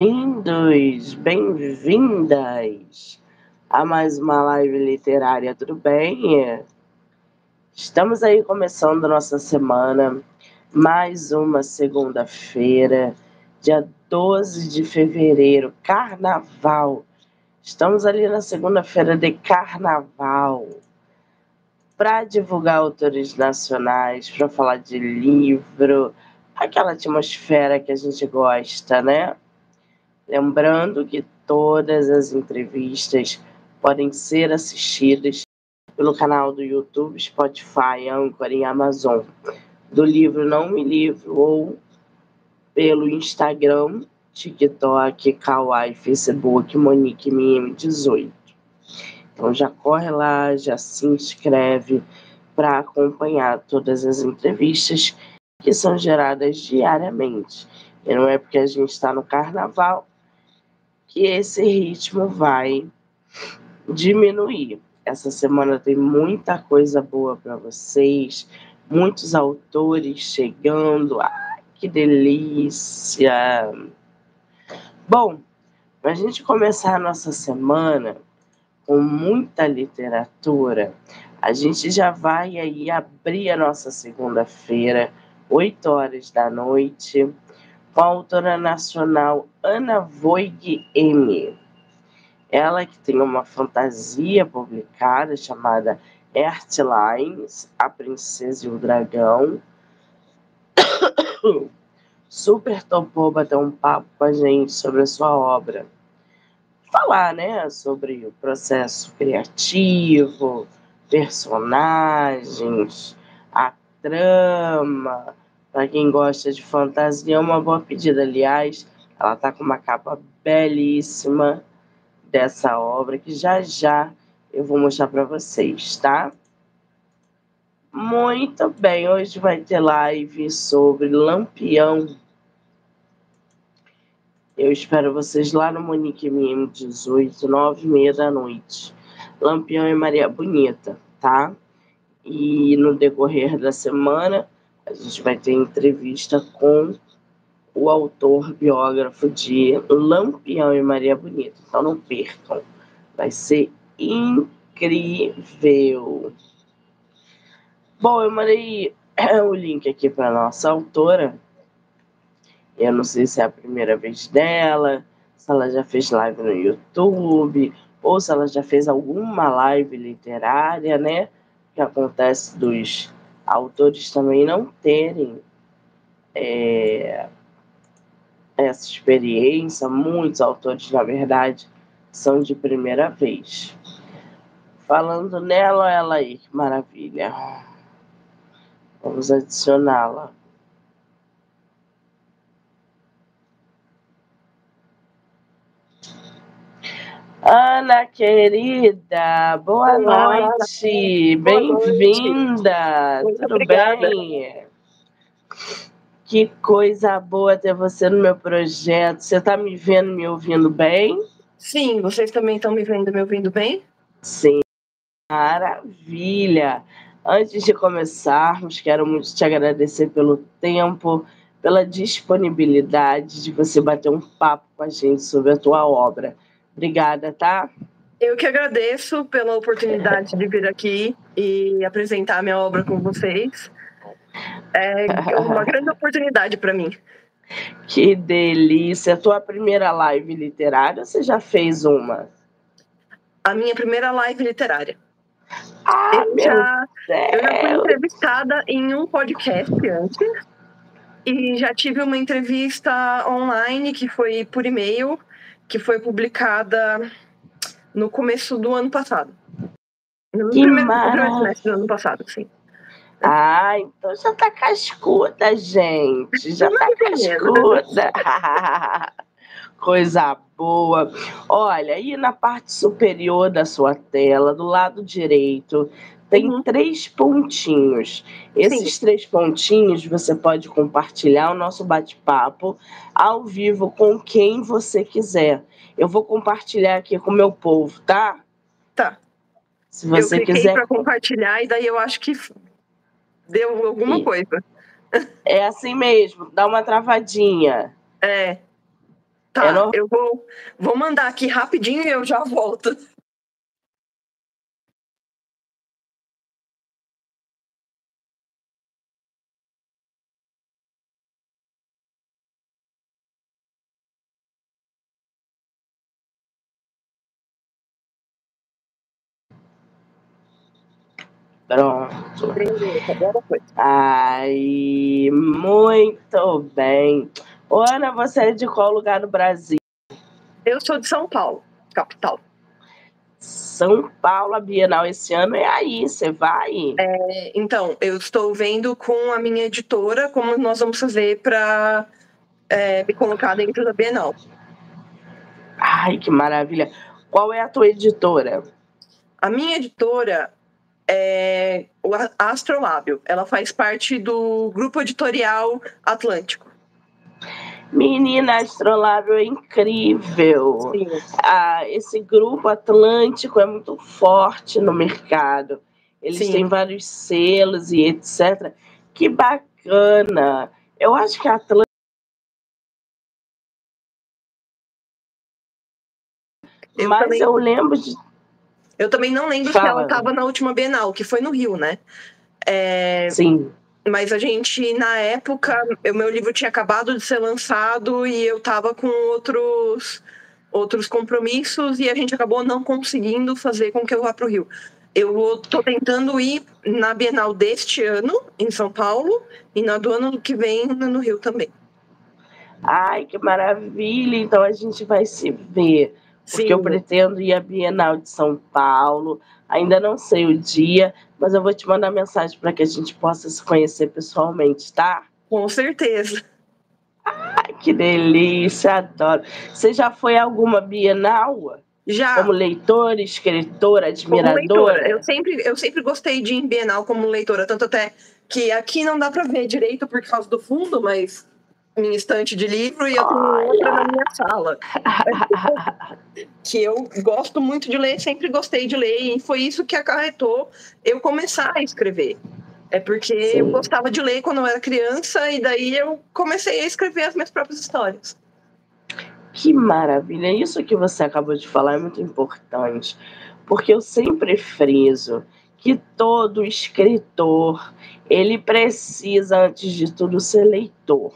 Bem-vindos, bem-vindas a mais uma live literária, tudo bem? Estamos aí começando nossa semana, mais uma segunda-feira, dia 12 de fevereiro, carnaval. Estamos ali na segunda-feira de carnaval para divulgar autores nacionais, para falar de livro, aquela atmosfera que a gente gosta, né? Lembrando que todas as entrevistas podem ser assistidas pelo canal do YouTube, Spotify, Anchor e Amazon, do livro Não Me Livro, ou pelo Instagram, TikTok, Kawaii, Facebook, Monique MM18. Então já corre lá, já se inscreve para acompanhar todas as entrevistas que são geradas diariamente. E não é porque a gente está no carnaval que esse ritmo vai diminuir. Essa semana tem muita coisa boa para vocês, muitos autores chegando. Ai, que delícia! Bom, para a gente começar a nossa semana com muita literatura, a gente já vai aí abrir a nossa segunda-feira, 8 horas da noite, autora nacional Ana Voig M. Ela que tem uma fantasia publicada chamada Earthlines, A Princesa e o Dragão. Super topou bater um papo com a gente sobre a sua obra. Falar, né, sobre o processo criativo, personagens, a trama, para quem gosta de fantasia, é uma boa pedida. Aliás, ela está com uma capa belíssima dessa obra que já já eu vou mostrar para vocês, tá? Muito bem, hoje vai ter live sobre Lampião. Eu espero vocês lá no Monique MM18, nove e meia da noite. Lampião e Maria Bonita, tá? E no decorrer da semana a gente vai ter entrevista com o autor biógrafo de Lampião e Maria Bonita. Então não percam. Vai ser incrível. Bom, eu mandei o link aqui para nossa autora. Eu não sei se é a primeira vez dela, se ela já fez live no YouTube, ou se ela já fez alguma live literária, né? Que acontece dos autores também não terem é, essa experiência, muitos autores, na verdade, são de primeira vez. Falando nela, ela aí, que maravilha. Vamos adicioná-la. Ana querida, boa Olá, noite, bem-vinda, tudo obrigada. bem? Que coisa boa ter você no meu projeto. Você está me vendo, me ouvindo bem? Sim, vocês também estão me vendo, me ouvindo bem? Sim, maravilha. Antes de começarmos, quero muito te agradecer pelo tempo, pela disponibilidade de você bater um papo com a gente sobre a tua obra. Obrigada, tá? Eu que agradeço pela oportunidade de vir aqui e apresentar minha obra com vocês. É uma grande oportunidade para mim. Que delícia! Tua primeira live literária, você já fez uma? A minha primeira live literária. Ah, eu, já, Deus. eu já fui entrevistada em um podcast antes e já tive uma entrevista online que foi por e-mail que foi publicada no começo do ano passado. No que primeiro semestre do ano passado, sim. Ah, então já tá cascuda, gente. Já tá cascuda. Coisa boa. Olha, aí na parte superior da sua tela, do lado direito, tem uhum. três pontinhos. Esses Sim. três pontinhos você pode compartilhar o nosso bate-papo ao vivo com quem você quiser. Eu vou compartilhar aqui com o meu povo, tá? Tá. Se você eu quiser para compartilhar e daí eu acho que deu alguma coisa. É assim mesmo, dá uma travadinha. É. Tá, É no- eu vou, vou mandar aqui rapidinho e eu já volto. Pronto. Foi. Aí, muito bem. Ô, Ana, você é de qual lugar no Brasil? Eu sou de São Paulo, capital. São Paulo, a Bienal esse ano é aí, você vai? É, Então, eu estou vendo com a minha editora como nós vamos fazer para me colocar dentro da Bienal. Ai, que maravilha. Qual é a tua editora? A minha editora é o A- Astrolábio. Ela faz parte do grupo editorial Atlântico. Menina, Astrolábio é incrível. Sim. Ah, esse grupo Atlântico é muito forte no mercado. Eles Sim. têm vários selos e etc. Que bacana. Eu acho que a Atlântico. Eu Mas também- eu lembro de. Eu também não lembro se Fala. ela estava na última Bienal, que foi no Rio, né? É, Sim. mas a gente, na época, o meu livro tinha acabado de ser lançado e eu estava com outros, outros compromissos e a gente acabou não conseguindo fazer com que eu vá para o Rio. Eu estou tentando ir na Bienal deste ano, em São Paulo, e na do ano que vem no Rio também. Ai, que maravilha! Então a gente vai se ver. Porque eu pretendo ir à Bienal de São Paulo. Ainda não sei o dia, mas eu vou te mandar mensagem para que a gente possa se conhecer pessoalmente, tá? com certeza. Ai, que delícia, adoro. Você já foi a alguma Bienal? Já. Como leitora, escritora, Como leitora. admiradora? Eu sempre, eu sempre gostei de ir em Bienal como leitora, tanto até que aqui não dá para ver direito por causa do fundo, mas minha estante de livro e eu tenho Olha. outra na minha sala. que eu gosto muito de ler, sempre gostei de ler, e foi isso que acarretou eu começar a escrever. É porque Sim. eu gostava de ler quando eu era criança, e daí eu comecei a escrever as minhas próprias histórias. Que maravilha! Isso que você acabou de falar é muito importante, porque eu sempre friso que todo escritor ele precisa, antes de tudo, ser leitor.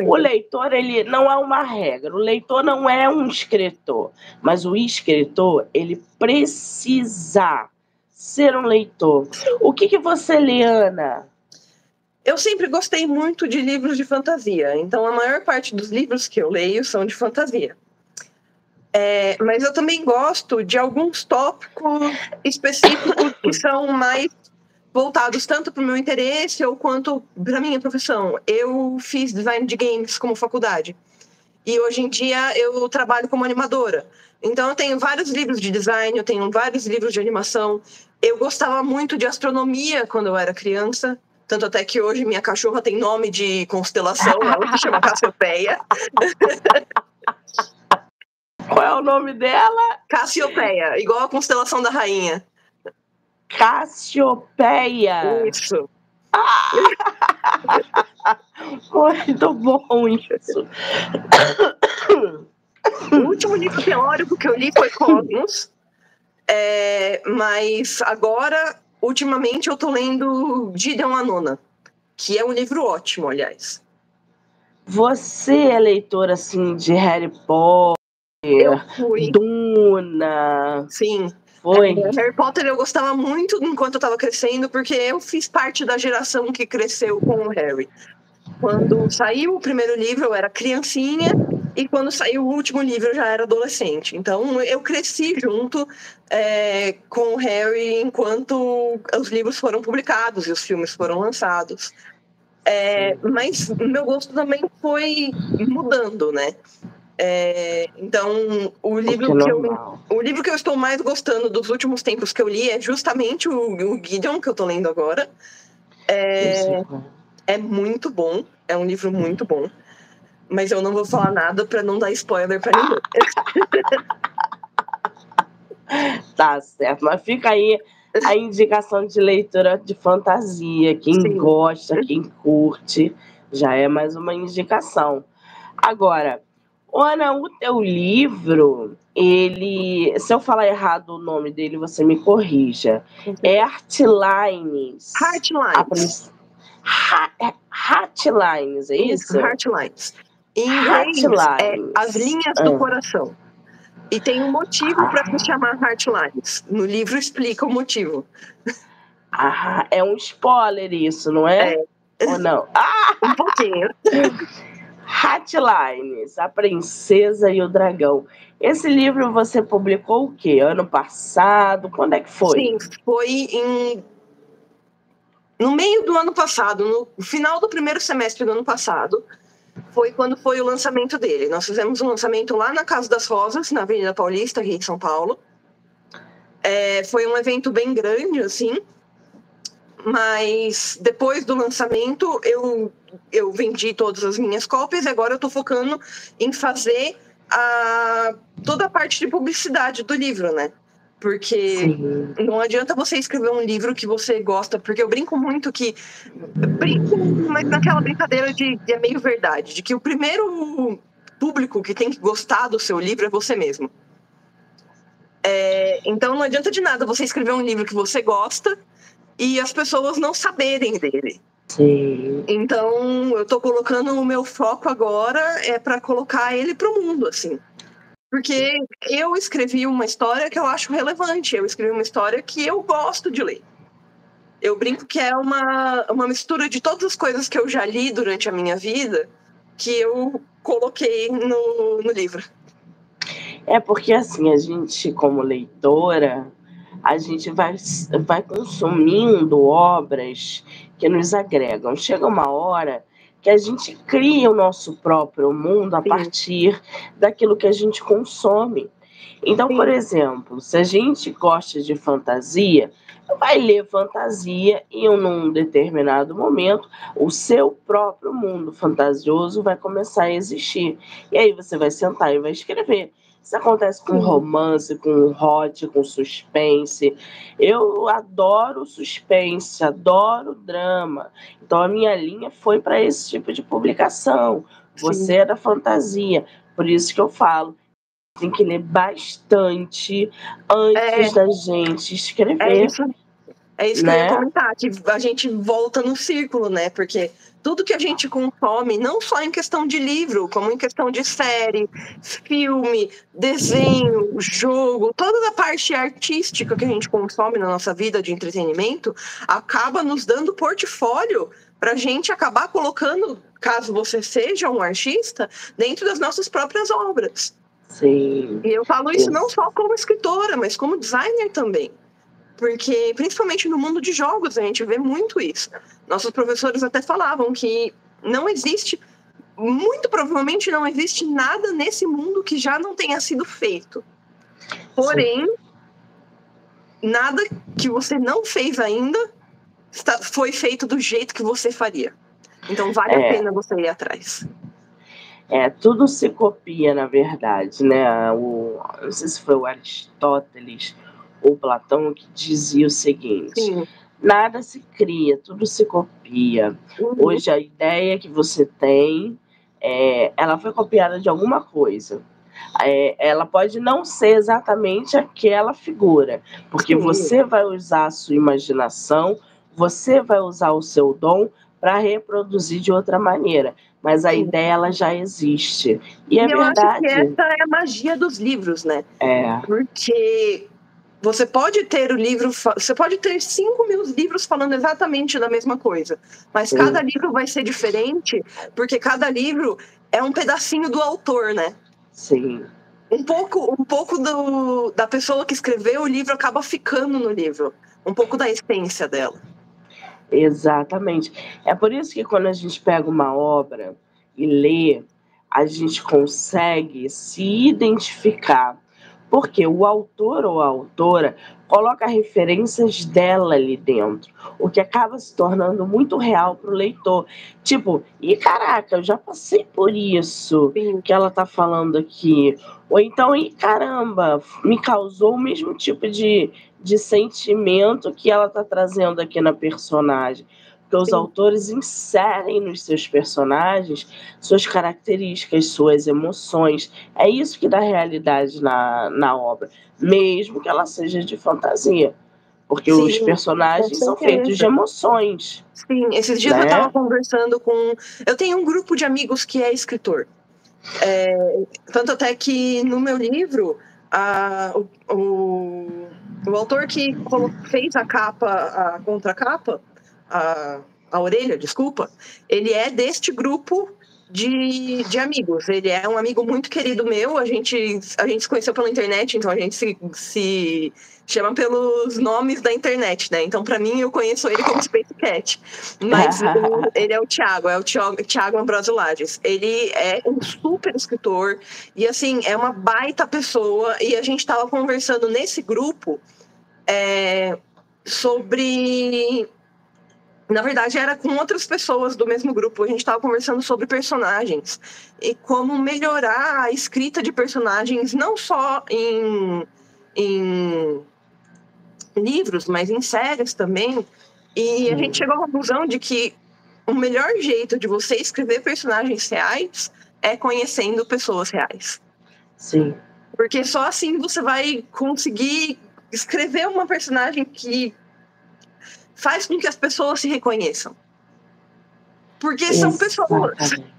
O leitor ele não é uma regra, o leitor não é um escritor, mas o escritor ele precisa ser um leitor. O que, que você lê, Ana? Eu sempre gostei muito de livros de fantasia, então a maior parte dos livros que eu leio são de fantasia. É, mas eu também gosto de alguns tópicos específicos que são mais voltados tanto para o meu interesse ou quanto para minha profissão. Eu fiz design de games como faculdade e hoje em dia eu trabalho como animadora. Então eu tenho vários livros de design, eu tenho vários livros de animação. Eu gostava muito de astronomia quando eu era criança. Tanto até que hoje minha cachorra tem nome de constelação, ela se chama Cassiopeia. Qual é o nome dela? Cassiopeia, igual a constelação da rainha. Cassiopeia. Isso. Muito bom isso. O último livro teórico que eu li foi Cosmos. É, mas agora, ultimamente, eu tô lendo Gideon Anona, que é um livro ótimo, aliás. Você é leitora assim de Harry Potter, Eu fui. Duna, Sim. Foi? É, Harry Potter eu gostava muito enquanto eu tava crescendo, porque eu fiz parte da geração que cresceu com o Harry. Quando saiu o primeiro livro, eu era criancinha, e quando saiu o último livro, eu já era adolescente. Então, eu cresci junto é, com o Harry enquanto os livros foram publicados e os filmes foram lançados. É, mas meu gosto também foi mudando, né? É, então, o livro é que eu o livro que eu estou mais gostando dos últimos tempos que eu li é justamente o, o Gideon, que eu tô lendo agora. É, Isso. é muito bom, é um livro muito bom. Mas eu não vou falar nada pra não dar spoiler pra ninguém. Tá certo, mas fica aí a indicação de leitura de fantasia. Quem Sim. gosta, quem curte, já é mais uma indicação. Agora, Ana, o teu livro, ele. Se eu falar errado o nome dele, você me corrija. É Artlines. Heartlines. Heartlines, é isso? Heartlines. Em inglês, é as linhas do ah. coração. E tem um motivo ah. para se chamar Heartlines. No livro explica o motivo. Ah, é um spoiler isso, não é? é. Ou não? Ah! Um pouquinho. Hatlines, A Princesa e o Dragão. Esse livro você publicou o quê? Ano passado? Quando é que foi? Sim, foi em no meio do ano passado, no final do primeiro semestre do ano passado, foi quando foi o lançamento dele. Nós fizemos um lançamento lá na Casa das Rosas, na Avenida Paulista, aqui em São Paulo. É, foi um evento bem grande, assim. Mas depois do lançamento, eu, eu vendi todas as minhas cópias e agora eu estou focando em fazer a, toda a parte de publicidade do livro, né? Porque Sim. não adianta você escrever um livro que você gosta, porque eu brinco muito que. Brinco, mas naquela brincadeira de, de é meio verdade, de que o primeiro público que tem que gostar do seu livro é você mesmo. É, então não adianta de nada você escrever um livro que você gosta e as pessoas não saberem dele. Sim. Então eu tô colocando o meu foco agora é para colocar ele pro mundo, assim. Porque eu escrevi uma história que eu acho relevante, eu escrevi uma história que eu gosto de ler. Eu brinco que é uma, uma mistura de todas as coisas que eu já li durante a minha vida que eu coloquei no, no livro. É porque, assim, a gente, como leitora, a gente vai, vai consumindo obras que nos agregam. Chega uma hora que a gente cria o nosso próprio mundo a Sim. partir daquilo que a gente consome. Então, Sim. por exemplo, se a gente gosta de fantasia, vai ler fantasia e num determinado momento o seu próprio mundo fantasioso vai começar a existir. E aí você vai sentar e vai escrever. Isso acontece com romance, com hot, com suspense. Eu adoro suspense, adoro drama. Então a minha linha foi para esse tipo de publicação. Você Sim. é da fantasia. Por isso que eu falo, tem que ler bastante antes é, da gente escrever. É isso, é isso né? que eu ia né? comentar, que a gente volta no círculo, né? Porque tudo que a gente consome, não só em questão de livro, como em questão de série, filme, desenho, jogo, toda a parte artística que a gente consome na nossa vida de entretenimento, acaba nos dando portfólio para a gente acabar colocando, caso você seja um artista, dentro das nossas próprias obras. Sim. E eu falo isso não só como escritora, mas como designer também porque principalmente no mundo de jogos a gente vê muito isso. Nossos professores até falavam que não existe, muito provavelmente não existe nada nesse mundo que já não tenha sido feito. Porém, Sim. nada que você não fez ainda está, foi feito do jeito que você faria. Então vale é. a pena você ir atrás. É, tudo se copia, na verdade, né? O, não sei se foi o Aristóteles ou Platão que dizia o seguinte: Sim. nada se cria, tudo se copia. Uhum. Hoje a ideia que você tem, é, ela foi copiada de alguma coisa. É, ela pode não ser exatamente aquela figura, porque Sim. você vai usar a sua imaginação, você vai usar o seu dom para reproduzir de outra maneira. Mas a Sim. ideia ela já existe. E, e é eu verdade. acho que essa é a magia dos livros, né? É. Porque você pode ter o livro, você pode ter 5 mil livros falando exatamente da mesma coisa, mas Sim. cada livro vai ser diferente, porque cada livro é um pedacinho do autor, né? Sim. Um pouco, um pouco do, da pessoa que escreveu o livro acaba ficando no livro, um pouco da essência dela. Exatamente. É por isso que quando a gente pega uma obra e lê, a gente consegue se identificar porque o autor ou a autora coloca referências dela ali dentro, o que acaba se tornando muito real para o leitor. Tipo, e caraca, eu já passei por isso Sim. que ela tá falando aqui. Ou então, e caramba, me causou o mesmo tipo de, de sentimento que ela tá trazendo aqui na personagem. Porque os Sim. autores inserem nos seus personagens suas características, suas emoções. É isso que dá realidade na, na obra, mesmo que ela seja de fantasia. Porque Sim, os personagens são feitos de emoções. Sim, esses dias Né? eu tava conversando com. Eu tenho um grupo de amigos que é escritor. É, tanto até que no meu livro, a- o, o, o autor que fez a capa, a contracapa, a, a orelha, desculpa, ele é deste grupo de, de amigos. Ele é um amigo muito querido meu. A gente, a gente se conheceu pela internet, então a gente se, se chama pelos nomes da internet, né? Então, pra mim, eu conheço ele como Space Cat. Mas o- ele é o Thiago, é o Thiago, Thiago Ambrosio Lages. Ele é um super escritor e, assim, é uma baita pessoa. E a gente tava conversando nesse grupo é, sobre. Na verdade, era com outras pessoas do mesmo grupo. A gente estava conversando sobre personagens e como melhorar a escrita de personagens, não só em, em livros, mas em séries também. E a Sim. gente chegou à conclusão de que o melhor jeito de você escrever personagens reais é conhecendo pessoas reais. Sim. Porque só assim você vai conseguir escrever uma personagem que faz com que as pessoas se reconheçam. Porque são pessoas. Exatamente.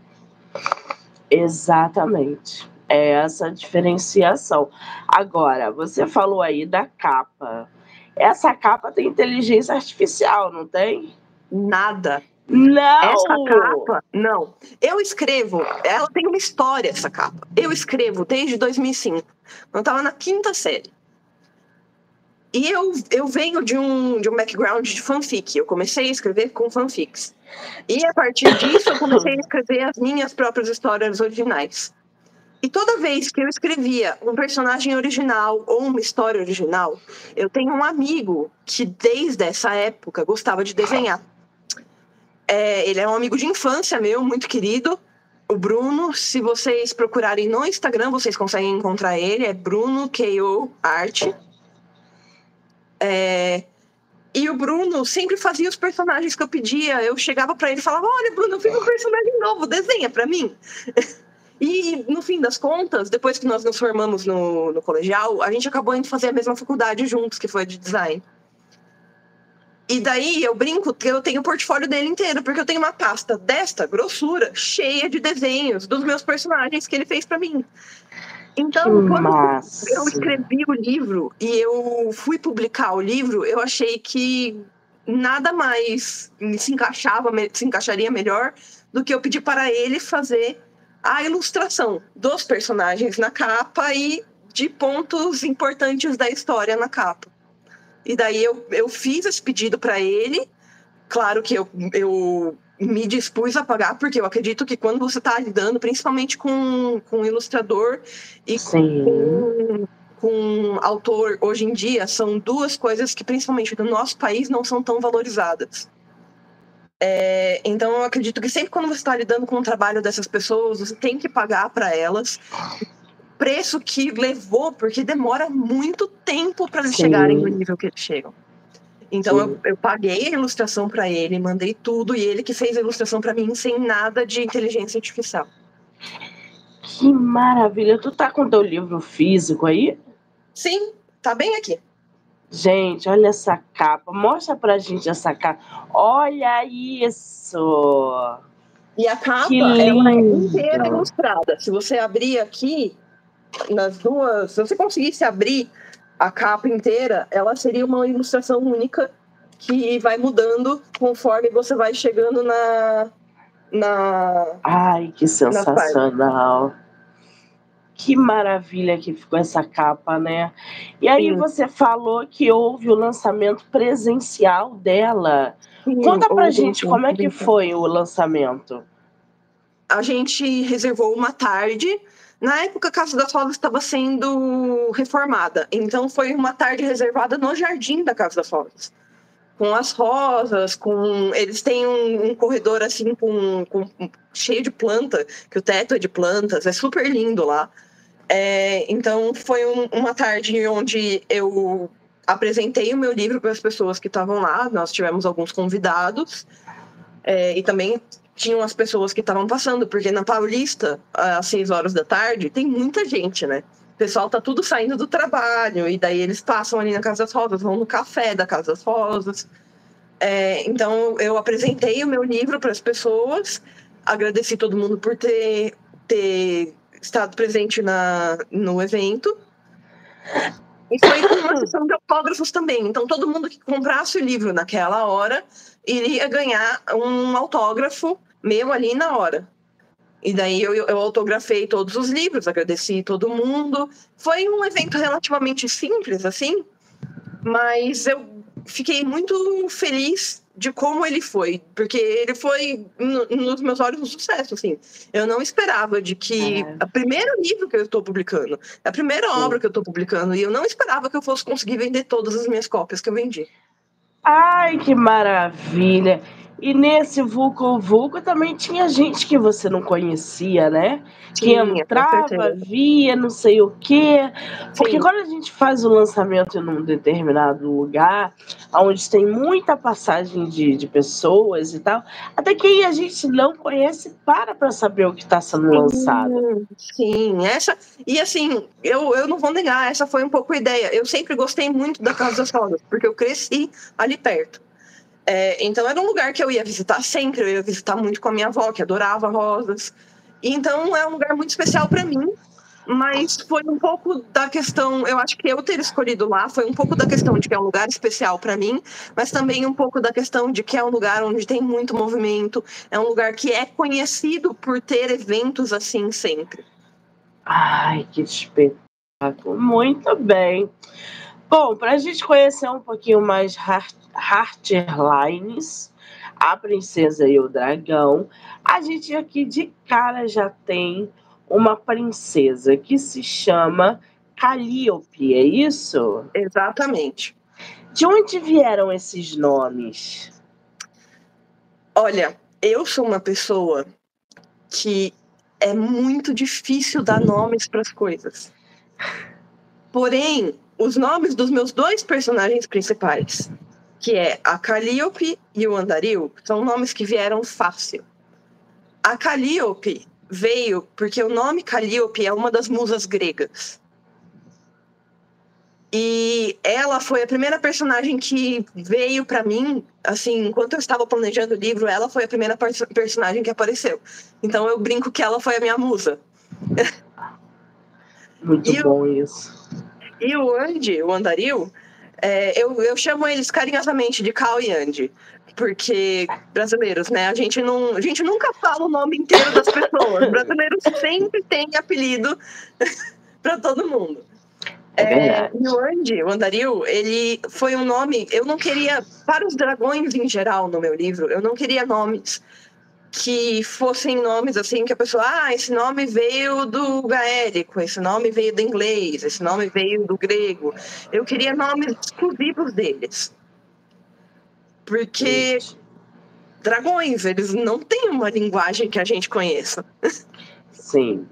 Exatamente. É essa diferenciação. Agora, você falou aí da capa. Essa capa tem inteligência artificial, não tem? Nada. Não! Essa capa, não. Eu escrevo, ela tem uma história, essa capa. Eu escrevo desde 2005. Eu estava na quinta série. E eu, eu venho de um, de um background de fanfic. Eu comecei a escrever com fanfics. E a partir disso, eu comecei a escrever as minhas próprias histórias originais. E toda vez que eu escrevia um personagem original ou uma história original, eu tenho um amigo que desde essa época gostava de desenhar. É, ele é um amigo de infância meu, muito querido. O Bruno, se vocês procurarem no Instagram, vocês conseguem encontrar ele. É Bruno K.O. Art. É, e o Bruno sempre fazia os personagens que eu pedia. Eu chegava pra ele e falava: Olha, Bruno, eu fiz um personagem novo, desenha pra mim. E no fim das contas, depois que nós nos formamos no, no colegial, a gente acabou indo fazer a mesma faculdade juntos, que foi a de design. E daí eu brinco que eu tenho o portfólio dele inteiro, porque eu tenho uma pasta desta grossura, cheia de desenhos dos meus personagens que ele fez pra mim. Então, quando eu escrevi o livro e eu fui publicar o livro, eu achei que nada mais se encaixava, se encaixaria melhor do que eu pedir para ele fazer a ilustração dos personagens na capa e de pontos importantes da história na capa. E daí eu, eu fiz esse pedido para ele. Claro que eu, eu me dispus a pagar, porque eu acredito que quando você está lidando, principalmente com, com um ilustrador e Sim. com, com autor hoje em dia são duas coisas que, principalmente no nosso país, não são tão valorizadas. É, então, eu acredito que sempre quando você está lidando com o trabalho dessas pessoas, você tem que pagar para elas o preço que levou, porque demora muito tempo para eles Sim. chegarem no nível que eles chegam. Então, eu, eu paguei a ilustração para ele, mandei tudo, e ele que fez a ilustração para mim sem nada de inteligência artificial. Que maravilha. Tu tá com teu livro físico aí? Sim, tá bem aqui. Gente, olha essa capa. Mostra pra gente essa capa. Olha isso. E a capa Que é lindo. inteira ilustrada. Se você abrir aqui, nas duas. Se você conseguisse abrir a capa inteira, ela seria uma ilustração única que vai mudando conforme você vai chegando na. na Ai, que sensacional. Que maravilha que ficou essa capa, né? E aí Sim. você falou que houve o lançamento presencial dela. Conta pra gente como é que foi o lançamento. a gente reservou uma tarde. Na época, a Casa das Rosas estava sendo reformada, então foi uma tarde reservada no jardim da Casa das Rosas. Com as rosas, com. Eles têm um, um corredor assim com, com- cheio de planta, que o teto é de plantas, é super lindo lá. É, então foi um- uma tarde onde eu apresentei o meu livro para as pessoas que estavam lá. Nós tivemos alguns convidados. É, e também tinham as pessoas que estavam passando, porque na Paulista, às 6 horas da tarde, tem muita gente, né? O pessoal tá tudo saindo do trabalho, e daí eles passam ali na Casa das Rosas, vão no café da Casa das Rosas. É, então eu apresentei o meu livro para as pessoas, agradeci todo mundo por ter, ter estado presente na, no evento. E foi uma sessão de autógrafos também. Então, todo mundo que comprasse o livro naquela hora iria ganhar um autógrafo meu ali na hora. E daí eu, eu autografei todos os livros, agradeci todo mundo. Foi um evento relativamente simples, assim, mas eu fiquei muito feliz de como ele foi, porque ele foi, no, nos meus olhos, um sucesso, assim. Eu não esperava de que... É. O primeiro livro que eu estou publicando, a primeira Sim. obra que eu estou publicando, e eu não esperava que eu fosse conseguir vender todas as minhas cópias que eu vendi. Ai, que maravilha! E nesse Vulco Vulco também tinha gente que você não conhecia, né? que entrava, via, não sei o quê. Porque Sim. quando a gente faz o lançamento em um determinado lugar, onde tem muita passagem de, de pessoas e tal, até quem a gente não conhece para para saber o que está sendo lançado. Sim, essa. E assim, eu, eu não vou negar, essa foi um pouco a ideia. Eu sempre gostei muito da Casa das Rosas, porque eu cresci ali perto. É, então era um lugar que eu ia visitar sempre, eu ia visitar muito com a minha avó, que adorava rosas. Então é um lugar muito especial para mim, mas foi um pouco da questão, eu acho que eu ter escolhido lá foi um pouco da questão de que é um lugar especial para mim, mas também um pouco da questão de que é um lugar onde tem muito movimento, é um lugar que é conhecido por ter eventos assim sempre. Ai, que espetáculo! Muito bem. Bom, para a gente conhecer um pouquinho mais Heartlines, a princesa e o dragão, a gente aqui de cara já tem uma princesa que se chama Calliope, é isso? Exatamente. De onde vieram esses nomes? Olha, eu sou uma pessoa que é muito difícil dar nomes para as coisas. Porém, os nomes dos meus dois personagens principais, que é a Calliope e o Andaril, são nomes que vieram fácil. A Calliope veio porque o nome Calliope é uma das musas gregas. E ela foi a primeira personagem que veio para mim, assim, enquanto eu estava planejando o livro, ela foi a primeira personagem que apareceu. Então eu brinco que ela foi a minha musa. Muito e bom o, isso. E o Andy, o Andaril, é, eu, eu chamo eles carinhosamente de Cal e Andy, porque brasileiros, né? A gente, não, a gente nunca fala o nome inteiro das pessoas. brasileiros sempre têm apelido para todo mundo. É, é e o Andy, o Andaril, ele foi um nome. Eu não queria, para os dragões em geral no meu livro, eu não queria nomes que fossem nomes assim que a pessoa, ah, esse nome veio do gaélico, esse nome veio do inglês, esse nome veio do grego. Eu queria nomes exclusivos deles. Porque dragões, eles não têm uma linguagem que a gente conheça. Sim.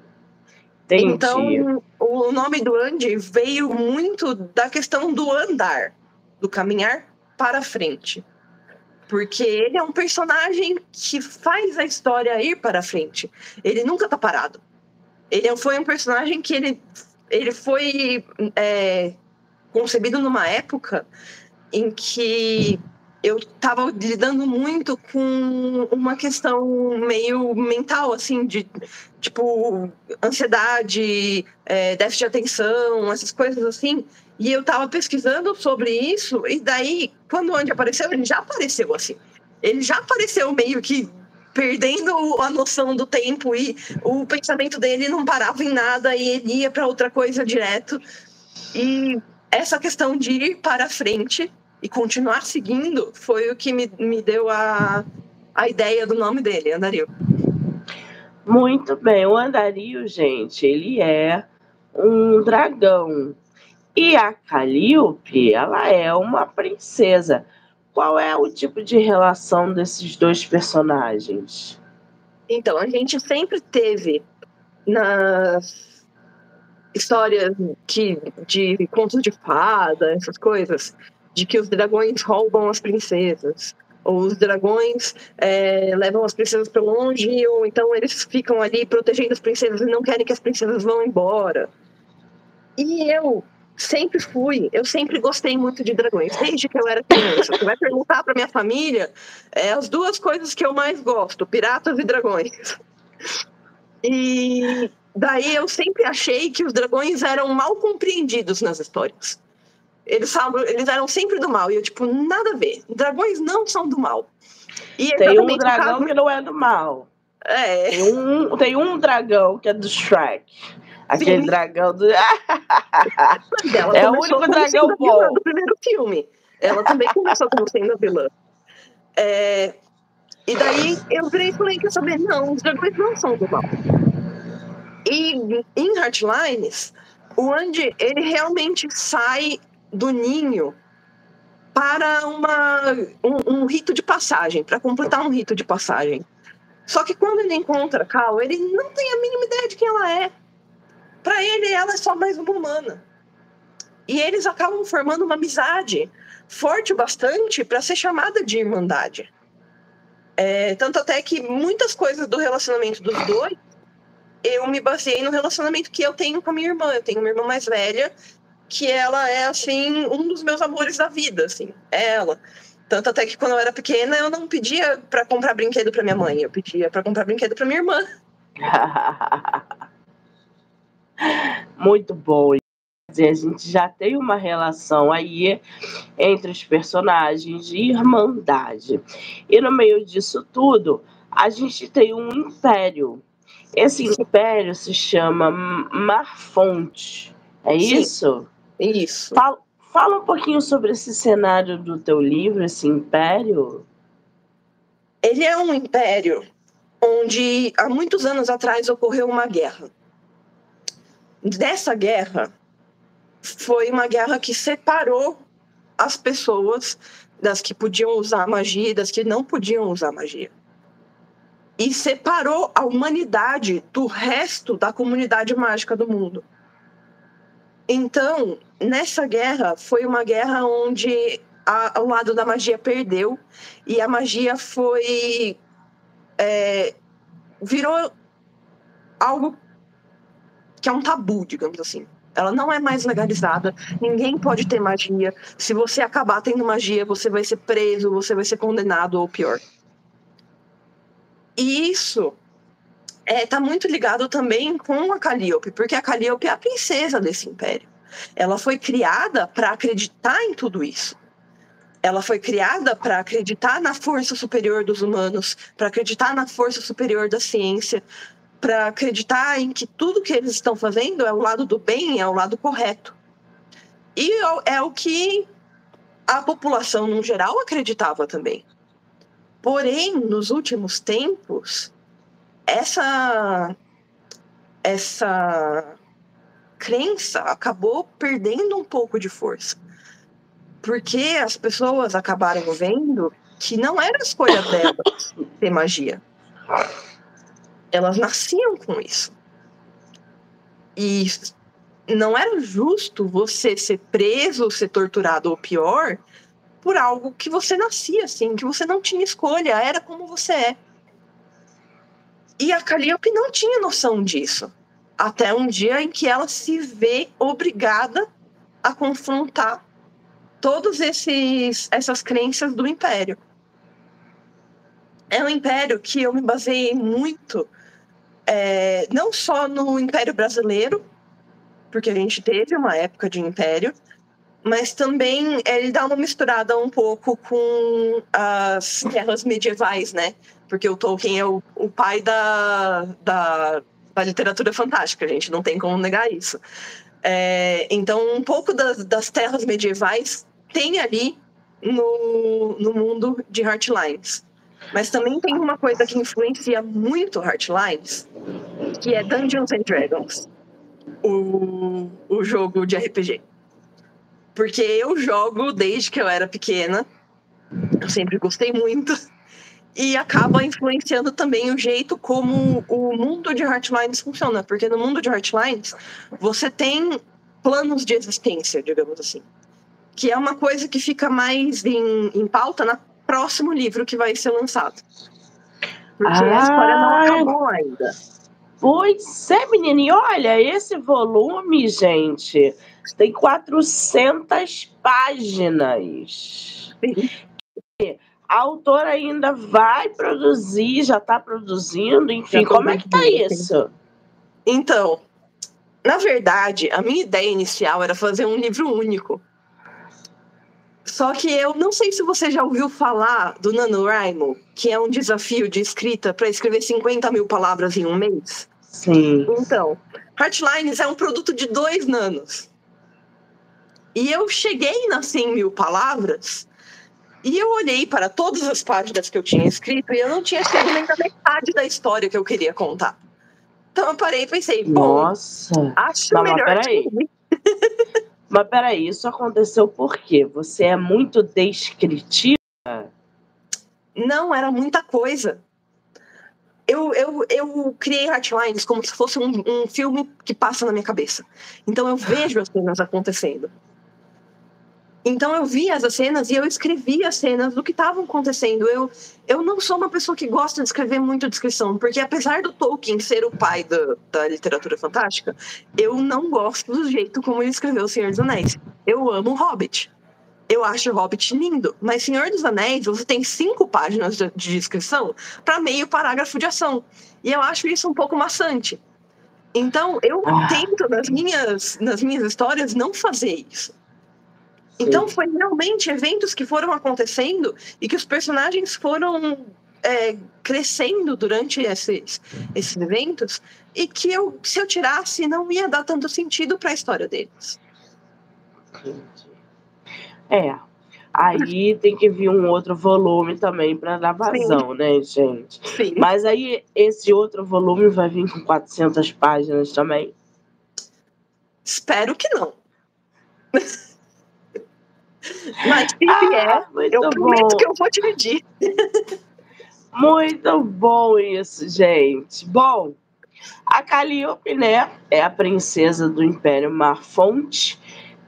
Entendi. Então, o nome do Andy veio muito da questão do andar, do caminhar para frente porque ele é um personagem que faz a história ir para frente. Ele nunca tá parado. Ele foi um personagem que ele, ele foi é, concebido numa época em que eu estava lidando muito com uma questão meio mental, assim, de tipo ansiedade, é, déficit de atenção, essas coisas assim. E eu estava pesquisando sobre isso, e daí, quando o Andy apareceu, ele já apareceu assim. Ele já apareceu meio que perdendo a noção do tempo e o pensamento dele não parava em nada e ele ia para outra coisa direto. E essa questão de ir para frente e continuar seguindo foi o que me, me deu a, a ideia do nome dele, Andario. Muito bem, o Andario, gente, ele é um dragão. E a Calliope, ela é uma princesa. Qual é o tipo de relação desses dois personagens? Então, a gente sempre teve nas histórias que, de contos de fada, essas coisas, de que os dragões roubam as princesas. os dragões é, levam as princesas para longe, ou então eles ficam ali protegendo as princesas e não querem que as princesas vão embora. E eu sempre fui, eu sempre gostei muito de dragões, desde que eu era criança. Você vai perguntar para minha família, é as duas coisas que eu mais gosto, piratas e dragões. E daí eu sempre achei que os dragões eram mal compreendidos nas histórias. Eles, eles eram sempre do mal. E eu, tipo, nada a ver. Dragões não são do mal. E tem um dragão caso... que não é do mal. É. Tem um, tem um dragão que é do Shrek. Aquele dragão do. é o único dragão bom. do primeiro filme. Ela também começou como sendo a vilã. É... E daí eu virei e falei: quer saber? Não, os dragões não são do mal. E em Heartlines, o Andy, ele realmente sai do ninho para uma, um, um rito de passagem, para completar um rito de passagem. Só que quando ele encontra a Cal, ele não tem a mínima ideia de quem ela é. Para ele, ela é só mais uma humana. E eles acabam formando uma amizade forte o bastante para ser chamada de irmandade. É, tanto até que muitas coisas do relacionamento dos dois eu me baseei no relacionamento que eu tenho com a minha irmã. Eu tenho uma irmã mais velha que ela é, assim, um dos meus amores da vida, assim, é ela. Tanto até que quando eu era pequena, eu não pedia para comprar brinquedo para minha mãe, eu pedia para comprar brinquedo para minha irmã. Muito bom. a gente já tem uma relação aí entre os personagens de irmandade. E no meio disso tudo, a gente tem um império. Esse império se chama Marfonte. É Sim. isso? Isso. Fala, fala um pouquinho sobre esse cenário do teu livro, esse império. Ele é um império onde há muitos anos atrás ocorreu uma guerra. Dessa guerra foi uma guerra que separou as pessoas das que podiam usar magia e das que não podiam usar magia. E separou a humanidade do resto da comunidade mágica do mundo. Então, nessa guerra, foi uma guerra onde a, o lado da magia perdeu e a magia foi. É, virou algo que é um tabu, digamos assim. Ela não é mais legalizada, ninguém pode ter magia. Se você acabar tendo magia, você vai ser preso, você vai ser condenado ou pior. E isso está é, tá muito ligado também com a Calliope, porque a Calliope é a princesa desse império. Ela foi criada para acreditar em tudo isso. Ela foi criada para acreditar na força superior dos humanos, para acreditar na força superior da ciência, para acreditar em que tudo que eles estão fazendo é o lado do bem, é o lado correto. E é o que a população no geral acreditava também. Porém, nos últimos tempos, essa essa crença acabou perdendo um pouco de força. Porque as pessoas acabaram vendo que não era escolha delas ter magia. Elas nasciam com isso. E não era justo você ser preso, ser torturado ou pior por algo que você nascia assim, que você não tinha escolha, era como você é. E a Calliope não tinha noção disso. Até um dia em que ela se vê obrigada a confrontar todas essas crenças do Império. É um império que eu me baseei muito, é, não só no Império Brasileiro, porque a gente teve uma época de Império, mas também ele dá uma misturada um pouco com as guerras medievais, né? Porque o Tolkien é o, o pai da, da, da, literatura fantástica, a gente não tem como negar isso. É, então, um pouco das, das terras medievais tem ali no, no mundo de Heartlines. Mas também tem uma coisa que influencia muito Heartlines, que é Dungeons and Dragons, o, o jogo de RPG. Porque eu jogo desde que eu era pequena. Eu sempre gostei muito. E acaba influenciando também o jeito como o mundo de Heartlines funciona. Porque no mundo de Heartlines, você tem planos de existência, digamos assim. Que é uma coisa que fica mais em, em pauta na próximo livro que vai ser lançado. Porque ah, a história não acabou ainda. Pois é, menina. E olha, esse volume, gente, tem 400 páginas. A autora ainda vai produzir, já está produzindo, enfim, como é que tá isso? Então, na verdade, a minha ideia inicial era fazer um livro único. Só que eu não sei se você já ouviu falar do NaNoWriMo, que é um desafio de escrita para escrever 50 mil palavras em um mês. Sim. Então, Heartlines é um produto de dois nanos. E eu cheguei nas 100 mil palavras e eu olhei para todas as páginas que eu tinha escrito e eu não tinha chegado nem da metade da história que eu queria contar. Então eu parei e pensei, bom, Nossa. acho não, melhor. Peraí. mas peraí, isso aconteceu por quê? Você é muito descritiva? Não, era muita coisa eu, eu, eu criei Heartlines como se fosse um, um filme que passa na minha cabeça. Então eu vejo as cenas acontecendo. Então eu via as cenas e eu escrevia as cenas do que estavam acontecendo. Eu, eu não sou uma pessoa que gosta de escrever muito descrição, porque apesar do Tolkien ser o pai da, da literatura fantástica, eu não gosto do jeito como ele escreveu O Senhor dos Anéis. Eu amo Hobbit eu acho Hobbit lindo, mas Senhor dos Anéis, você tem cinco páginas de, de descrição para meio parágrafo de ação. E eu acho isso um pouco maçante. Então, eu ah. tento, nas minhas, nas minhas histórias, não fazer isso. Então, foi realmente eventos que foram acontecendo e que os personagens foram é, crescendo durante esses, esses eventos e que eu, se eu tirasse, não ia dar tanto sentido para a história deles. É. Aí tem que vir um outro volume também para dar vazão, Sim. né, gente? Sim. Mas aí esse outro volume vai vir com 400 páginas também? Espero que não. Mas ah, vier, eu prometo bom. que eu vou dividir. Muito bom isso, gente. Bom, a Calliope, né, é a princesa do Império Marfonte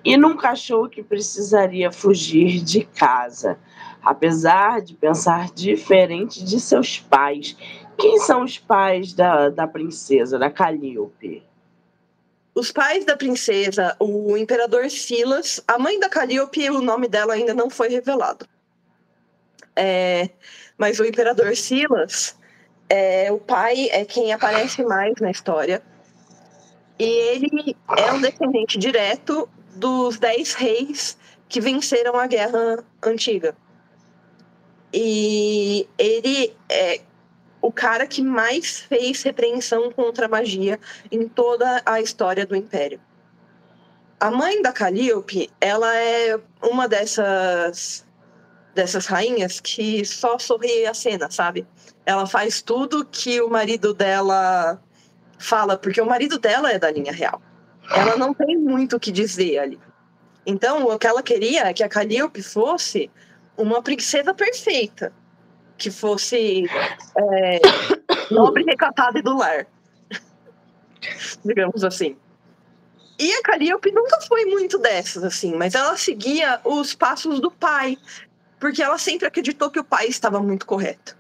e nunca achou que precisaria fugir de casa, apesar de pensar diferente de seus pais. Quem são os pais da, da princesa, da Calíope? Os pais da princesa, o imperador Silas, a mãe da Calíope, o nome dela ainda não foi revelado. É, mas o imperador Silas, é, o pai é quem aparece mais na história. E ele é um descendente direto dos dez reis que venceram a guerra antiga. E ele é o cara que mais fez repreensão contra a magia em toda a história do Império. A mãe da Calliope, ela é uma dessas dessas rainhas que só sorri a cena, sabe? Ela faz tudo que o marido dela fala, porque o marido dela é da linha real ela não tem muito o que dizer ali. Então, o que ela queria é que a Calliope fosse uma princesa perfeita, que fosse é, nobre, recatada e do lar, digamos assim. E a Calliope nunca foi muito dessas, assim, mas ela seguia os passos do pai, porque ela sempre acreditou que o pai estava muito correto.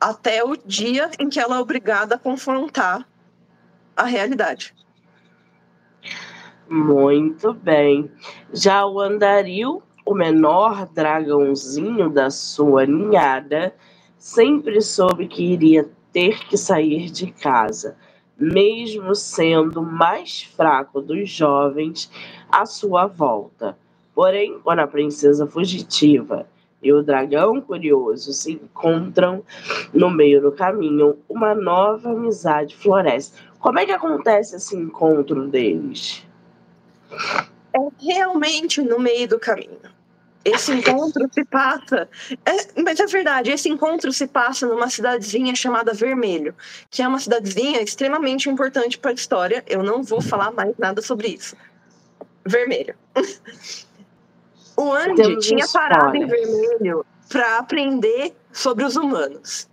Até o dia em que ela é obrigada a confrontar a realidade. Muito bem. Já o Andaril, o menor dragãozinho da sua ninhada, sempre soube que iria ter que sair de casa, mesmo sendo mais fraco dos jovens à sua volta. Porém, quando a princesa fugitiva e o dragão curioso se encontram no meio do caminho, uma nova amizade floresce. Como é que acontece esse encontro deles? É realmente no meio do caminho. Esse encontro se passa. É, mas é verdade, esse encontro se passa numa cidadezinha chamada Vermelho, que é uma cidadezinha extremamente importante para a história. Eu não vou falar mais nada sobre isso. Vermelho. O Andy Temos tinha parado em Vermelho para aprender sobre os humanos.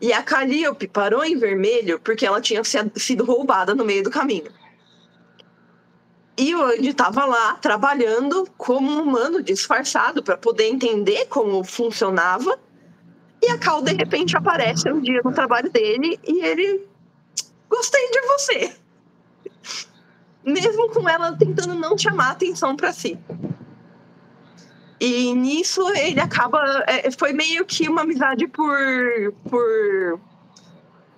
E a Calliope parou em Vermelho porque ela tinha sido roubada no meio do caminho. E o Andy estava lá trabalhando como um humano disfarçado para poder entender como funcionava. E a Cal de repente aparece um dia no trabalho dele e ele gostei de você. Mesmo com ela tentando não chamar atenção para si. E nisso ele acaba. É, foi meio que uma amizade por, por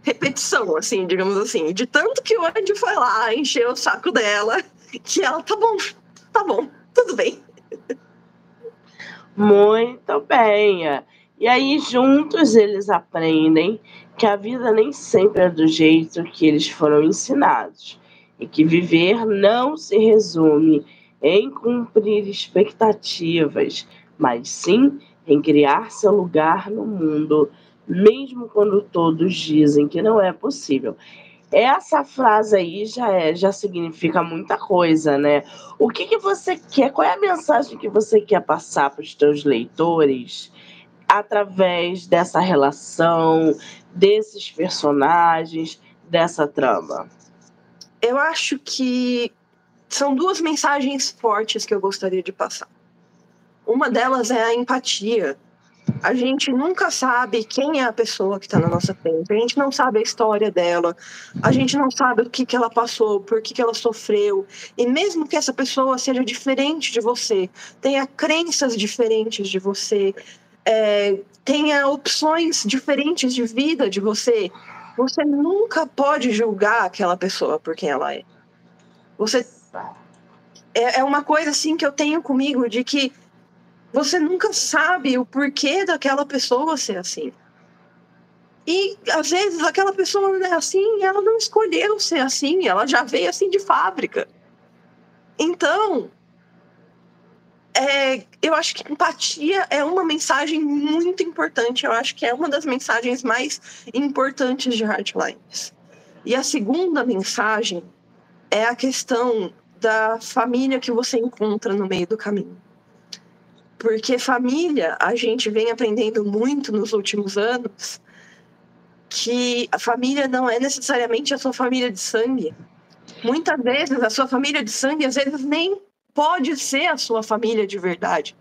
repetição, assim, digamos assim. De tanto que o Andy foi lá, encheu o saco dela, que ela, tá bom, tá bom, tudo bem. Muito bem. E aí, juntos, eles aprendem que a vida nem sempre é do jeito que eles foram ensinados. E que viver não se resume em cumprir expectativas, mas sim em criar seu lugar no mundo, mesmo quando todos dizem que não é possível. Essa frase aí já é, já significa muita coisa, né? O que, que você quer? Qual é a mensagem que você quer passar para os teus leitores através dessa relação, desses personagens, dessa trama? Eu acho que são duas mensagens fortes que eu gostaria de passar. Uma delas é a empatia. A gente nunca sabe quem é a pessoa que está na nossa frente. A gente não sabe a história dela. A gente não sabe o que, que ela passou, por que, que ela sofreu. E mesmo que essa pessoa seja diferente de você, tenha crenças diferentes de você, é, tenha opções diferentes de vida de você, você nunca pode julgar aquela pessoa por quem ela é. Você é, é uma coisa assim que eu tenho comigo de que você nunca sabe o porquê daquela pessoa ser assim. E às vezes aquela pessoa é assim, ela não escolheu ser assim, ela já veio assim de fábrica. Então, é, eu acho que empatia é uma mensagem muito importante. Eu acho que é uma das mensagens mais importantes de Hardlines. E a segunda mensagem é a questão da família que você encontra no meio do caminho. Porque família, a gente vem aprendendo muito nos últimos anos que a família não é necessariamente a sua família de sangue. Muitas vezes a sua família de sangue às vezes nem pode ser a sua família de verdade.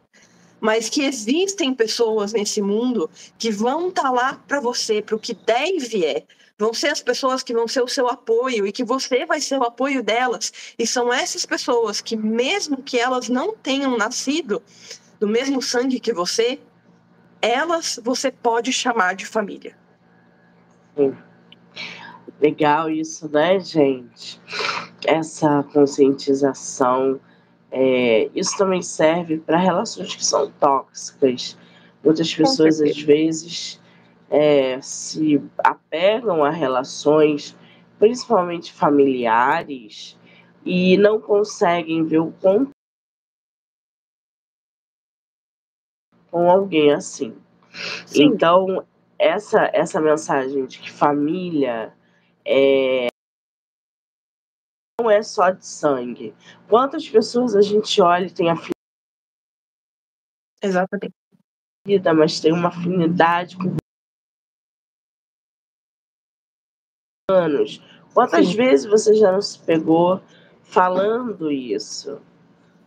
Mas que existem pessoas nesse mundo que vão estar tá lá para você, para o que deve é, vão ser as pessoas que vão ser o seu apoio e que você vai ser o apoio delas. E são essas pessoas que, mesmo que elas não tenham nascido do mesmo sangue que você, elas você pode chamar de família. Sim. Legal isso, né, gente? Essa conscientização. É, isso também serve para relações que são tóxicas. Muitas pessoas, às vezes, é, se apegam a relações, principalmente familiares, e não conseguem ver o quanto com alguém assim. Sim. Então, essa, essa mensagem de que família é, não é só de sangue. Quantas pessoas a gente olha e tem a Exatamente. Mas tem uma afinidade com anos. Quantas Sim. vezes você já não se pegou falando isso,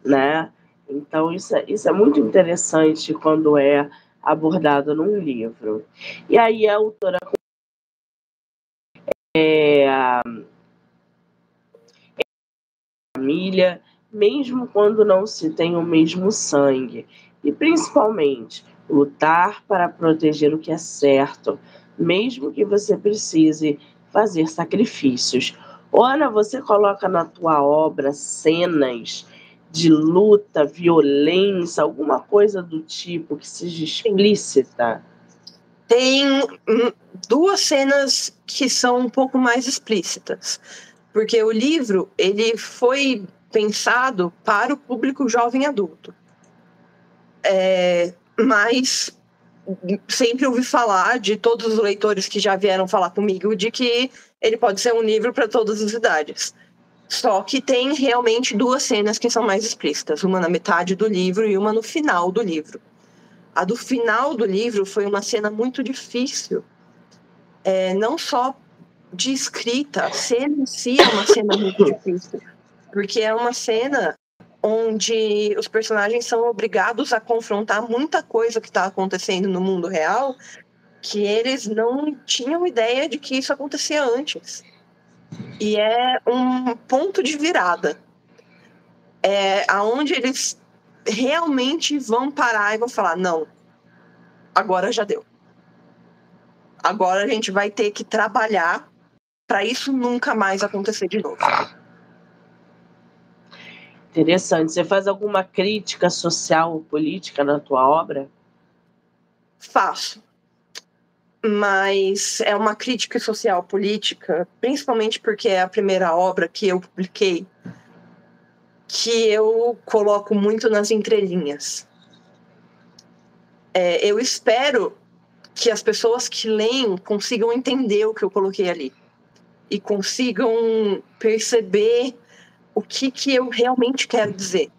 né? Então isso é, isso é muito interessante quando é abordado num livro. E aí a autora é, a família, mesmo quando não se tem o mesmo sangue, e principalmente lutar para proteger o que é certo, mesmo que você precise fazer sacrifícios. Ana, você coloca na tua obra cenas de luta, violência, alguma coisa do tipo que seja explícita? Tem duas cenas que são um pouco mais explícitas, porque o livro ele foi pensado para o público jovem adulto. É, mas sempre ouvi falar de todos os leitores que já vieram falar comigo de que ele pode ser um livro para todas as idades. Só que tem realmente duas cenas que são mais explícitas, uma na metade do livro e uma no final do livro. A do final do livro foi uma cena muito difícil, é, não só de escrita, a cena em si é uma cena muito difícil, porque é uma cena onde os personagens são obrigados a confrontar muita coisa que está acontecendo no mundo real que eles não tinham ideia de que isso acontecia antes. E é um ponto de virada. É aonde eles realmente vão parar e vão falar: não, agora já deu. Agora a gente vai ter que trabalhar para isso nunca mais acontecer de novo. Interessante. Você faz alguma crítica social ou política na tua obra? Faço. Mas é uma crítica social política, principalmente porque é a primeira obra que eu publiquei, que eu coloco muito nas entrelinhas. É, eu espero que as pessoas que leem consigam entender o que eu coloquei ali e consigam perceber o que, que eu realmente quero dizer.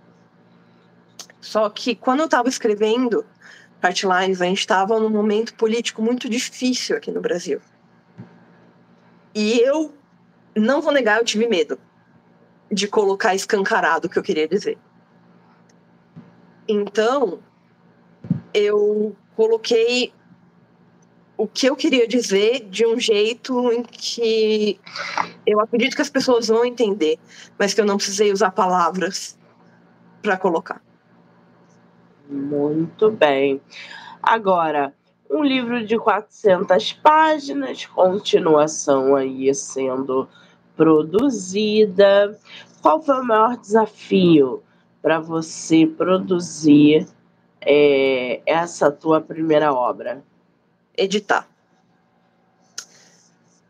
Só que quando eu estava escrevendo Heartlines, a gente estava num momento político muito difícil aqui no Brasil. E eu, não vou negar, eu tive medo de colocar escancarado o que eu queria dizer. Então, eu coloquei o que eu queria dizer de um jeito em que eu acredito que as pessoas vão entender, mas que eu não precisei usar palavras para colocar. Muito bem. Agora, um livro de 400 páginas, continuação aí sendo produzida. Qual foi o maior desafio para você produzir é, essa tua primeira obra? editar.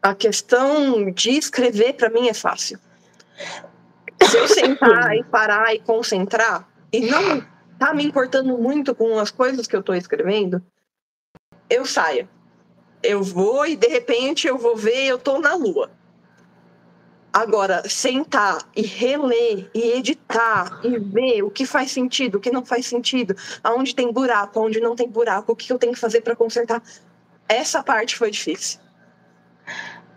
A questão de escrever, para mim, é fácil. Se eu sentar e parar e concentrar, e não tá me importando muito com as coisas que eu estou escrevendo, eu saio. Eu vou e de repente eu vou ver, eu estou na lua. Agora, sentar e reler e editar e ver o que faz sentido, o que não faz sentido, aonde tem buraco, aonde não tem buraco, o que eu tenho que fazer para consertar. Essa parte foi difícil.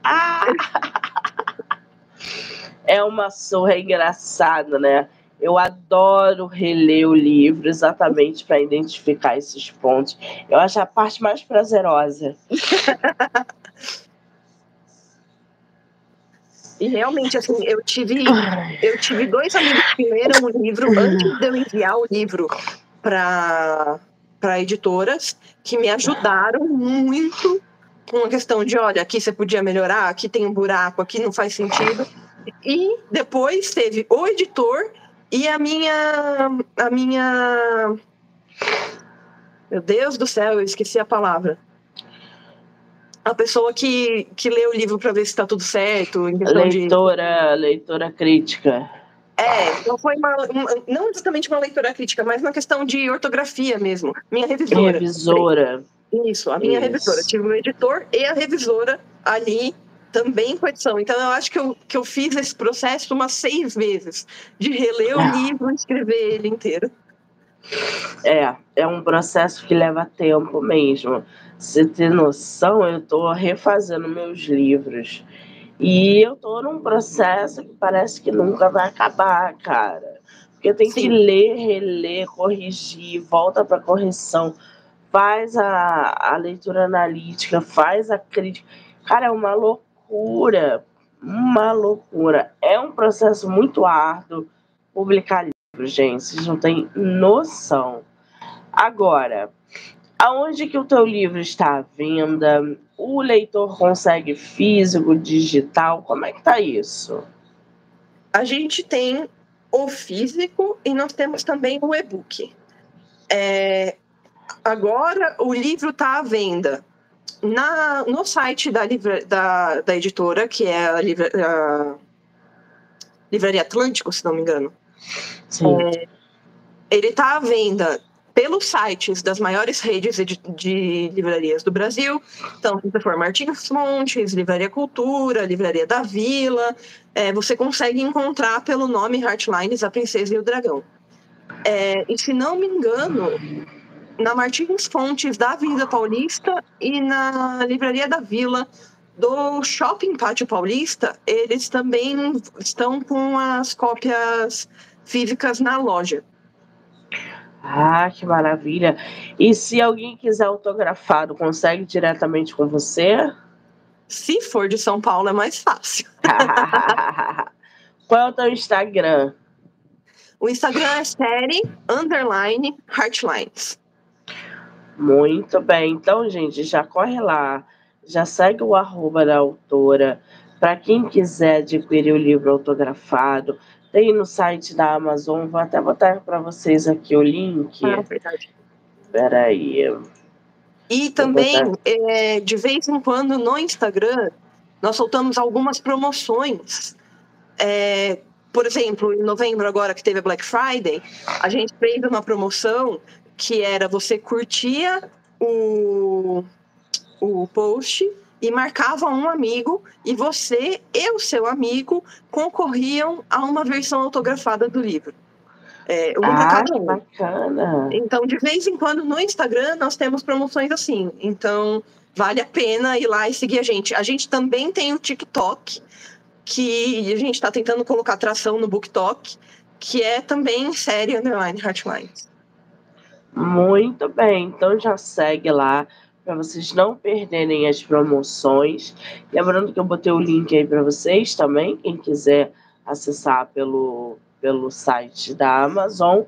Ah! É uma surra engraçada, né? Eu adoro reler o livro exatamente para identificar esses pontos. Eu acho a parte mais prazerosa. E realmente, assim, eu tive, eu tive dois amigos que leram o livro antes de eu enviar o livro para editoras que me ajudaram muito com a questão de, olha, aqui você podia melhorar, aqui tem um buraco, aqui não faz sentido. E depois teve o editor e a minha a minha Meu Deus do céu, eu esqueci a palavra. A pessoa que, que lê o livro para ver se está tudo certo. leitora, de... leitora crítica. É, não foi uma, uma, não exatamente uma leitura crítica, mas uma questão de ortografia mesmo. Minha revisora. Revisora. Isso, a minha Isso. revisora. Tive o editor e a revisora ali também com edição. Então eu acho que eu, que eu fiz esse processo umas seis vezes de reler o ah. livro e escrever ele inteiro. É, é um processo que leva tempo mesmo. Você ter noção, eu estou refazendo meus livros e eu tô num processo que parece que nunca vai acabar, cara. Porque tem Sim. que ler, reler, corrigir, volta para correção, faz a, a leitura analítica, faz a crítica. Cara, é uma loucura, uma loucura. É um processo muito árduo publicar livros, gente. Vocês não têm noção. Agora, aonde que o teu livro está à venda? O leitor consegue físico, digital? Como é que tá isso? A gente tem o físico e nós temos também o e-book. É, agora o livro está à venda na, no site da, da, da editora, que é a, livra, a Livraria Atlântico, se não me engano. Sim. É, ele está à venda pelos sites das maiores redes de, de, livrarias do Brasil. Então, se você for Martins Montes, Livraria Cultura, Livraria da Vila, é, você consegue encontrar pelo nome Heartlines, A Princesa e o Dragão. É, e se não me engano, na Martins Fontes da Avenida Paulista e na Livraria da Vila do Shopping Pátio Paulista, eles também estão com as cópias físicas na loja. Ah, que maravilha! E se alguém quiser autografado, consegue diretamente com você? Se for de São Paulo, é mais fácil. Qual é o teu Instagram? O Instagram é série underline heartlines. Muito bem. Então, gente, já corre lá. Já segue o arroba da autora. Para quem quiser adquirir o livro autografado, tem no site da Amazon. Vou até botar para vocês aqui o link. Ah, verdade. Peraí. E também, é, de vez em quando, no Instagram, nós soltamos algumas promoções. É, por exemplo, em novembro, agora que teve a Black Friday, a gente fez uma promoção que era você curtia o, o post e marcava um amigo e você e o seu amigo concorriam a uma versão autografada do livro. É, ah, que bacana! Então, de vez em quando no Instagram nós temos promoções assim. Então, vale a pena ir lá e seguir a gente. A gente também tem o TikTok, que a gente está tentando colocar tração no BookTok, que é também série Underline Heartlines. Muito bem, então já segue lá para vocês não perderem as promoções. Lembrando que eu botei o link aí para vocês também, quem quiser acessar pelo, pelo site da Amazon.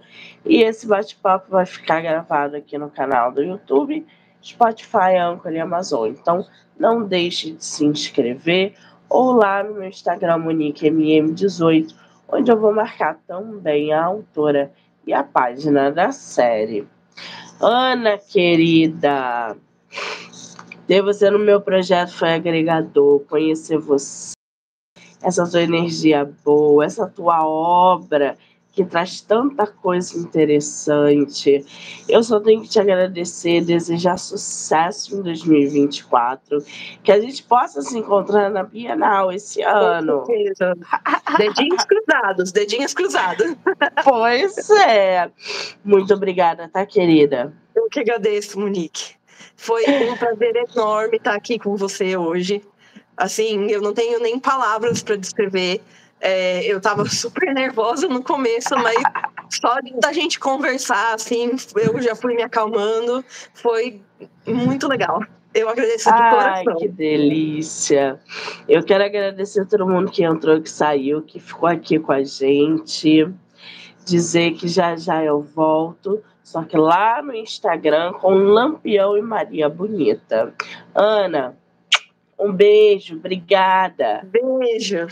E esse bate-papo vai ficar gravado aqui no canal do YouTube, Spotify, Anchor e Amazon. Então não deixe de se inscrever ou lá no meu Instagram, MoniqueMM18, onde eu vou marcar também a autora e a página da série. Ana, querida, ter você no meu projeto foi agregador, conhecer você, essa tua energia boa, essa tua obra que traz tanta coisa interessante. Eu só tenho que te agradecer, desejar sucesso em 2024, que a gente possa se encontrar na Bienal esse ano. dedinhos cruzados, dedinhos cruzados. Pois é. Muito obrigada, tá, querida? Eu que agradeço, Monique. Foi um prazer enorme estar aqui com você hoje. Assim, eu não tenho nem palavras para descrever é, eu tava super nervosa no começo, mas só da gente conversar, assim, eu já fui me acalmando. Foi muito legal. Eu agradeço de Ai, coração. que delícia. Eu quero agradecer a todo mundo que entrou, que saiu, que ficou aqui com a gente. Dizer que já já eu volto, só que lá no Instagram com Lampião e Maria Bonita. Ana, um beijo, obrigada. Beijo.